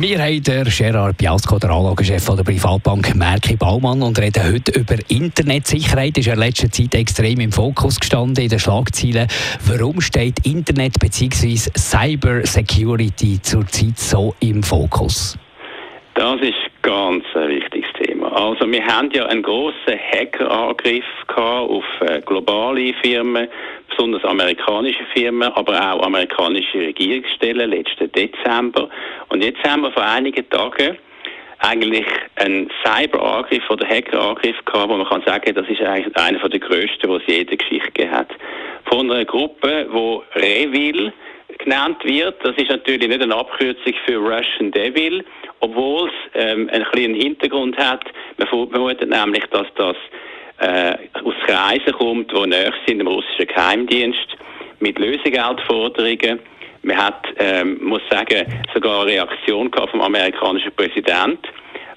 wir haben den Gerard Biasco, der Anlagechef der Privatbank Merki Baumann, und reden heute über Internetsicherheit. Das ist in letzter Zeit extrem im Fokus gestanden in den Schlagzeilen. Warum steht Internet bzw. Cyber Security zurzeit so im Fokus? Das ist ganz ein wichtiges Thema. Also wir haben ja einen grossen Hackerangriff auf äh, globale Firmen, besonders amerikanische Firmen, aber auch amerikanische Regierungsstellen letzten Dezember. Und jetzt haben wir vor einigen Tagen eigentlich einen Cyberangriff oder Hackerangriff gehabt, wo man kann sagen, das ist eigentlich einer der grössten, die es je in der Geschichte hat. Von einer Gruppe, die Revil genannt wird. Das ist natürlich nicht eine Abkürzung für Russian Devil, obwohl es ähm, einen kleinen Hintergrund hat. Man vermutet nämlich, dass das äh, aus Kreisen kommt, die näher sind dem russischen Geheimdienst, mit Lösegeldforderungen. Man hat, ähm, muss sagen, sogar eine Reaktion vom amerikanischen Präsident,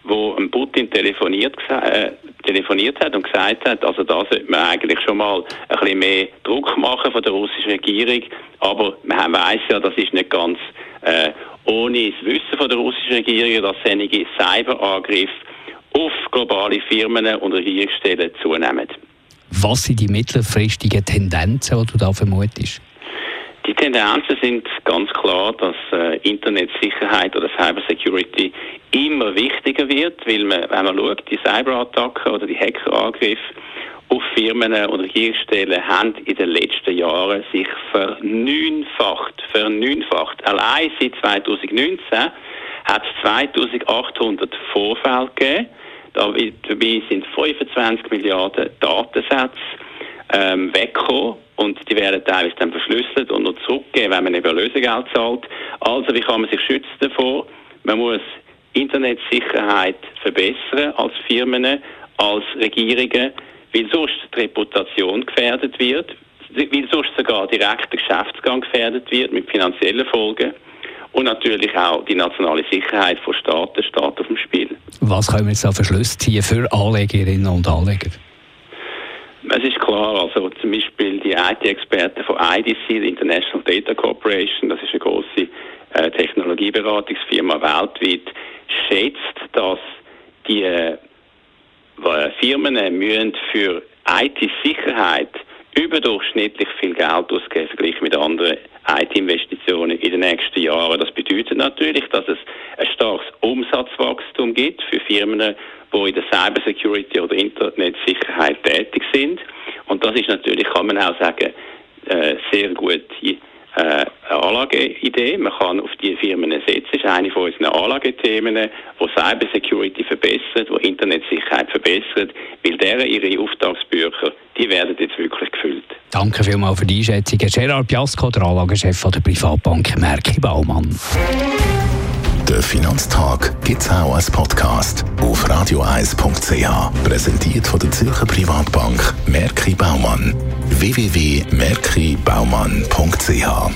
wo Putin telefoniert, äh, telefoniert hat und gesagt hat, also da sollte man eigentlich schon mal ein bisschen mehr Druck machen von der russischen Regierung. Aber man weiß ja, das ist nicht ganz äh, ohne das Wissen von der russischen Regierung, dass einige Cyberangriffe auf globale Firmen und Regierungsstellen zunehmen. Was sind die mittelfristigen Tendenzen, die du da vermutest? Die Tendenzen sind ganz klar, dass äh, Internetsicherheit oder Cybersecurity immer wichtiger wird, weil man, wenn man schaut, die Cyberattacken oder die Hackerangriffe auf Firmen und Regierungsstellen haben in den letzten Jahren sich verneunfacht. Verneunfacht. Allein seit 2019 hat es 2800 Vorfälle gegeben Dabei sind 25 Milliarden Datensätze ähm, weggekommen und die werden teilweise dann verschlüsselt und noch zurückgegeben, wenn man eben Lösegeld zahlt. Also wie kann man sich schützen davor? Man muss Internetsicherheit verbessern als Firmen, als Regierungen, weil sonst die Reputation gefährdet wird, weil sonst sogar direkt der Geschäftsgang gefährdet wird mit finanziellen Folgen. Und natürlich auch die nationale Sicherheit von Staaten steht auf dem Spiel. Was können wir jetzt da für ziehen für Anlegerinnen und Anleger? Klar, also zum Beispiel die IT-Experten von IDC, die International Data Corporation, das ist eine große äh, Technologieberatungsfirma weltweit, schätzt, dass die äh, Firmen müssen für IT-Sicherheit überdurchschnittlich viel Geld ausgeben verglichen mit anderen IT-Investitionen in den nächsten Jahren. Das bedeutet natürlich, dass es ein starkes Umsatzwachstum gibt für Firmen, die in der Cybersecurity oder Internetsicherheit tätig sind. Und das ist natürlich, kann man auch sagen, äh, sehr gut äh, eine Anlageidee. Man kann auf diese Firmen setzen. Das ist eine von unseren Anlagethemen, die Cybersecurity verbessert, die Internetsicherheit verbessert, weil deren ihre Auftragsbücher, die werden jetzt wirklich gefüllt. Danke vielmals für die Einschätzung. Gerard Piasco, der Anlagechef der Privatbank Merki Baumann. Der Finanztag gibt es auch als Podcast auf radioeis.ch. Präsentiert von der Zürcher Privatbank Merki Baumann. www.merkibaumann.ch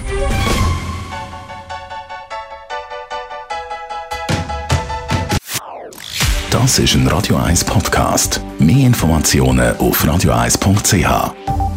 Das ist ein Radio 1 Podcast. Mehr Informationen auf radioeis.ch.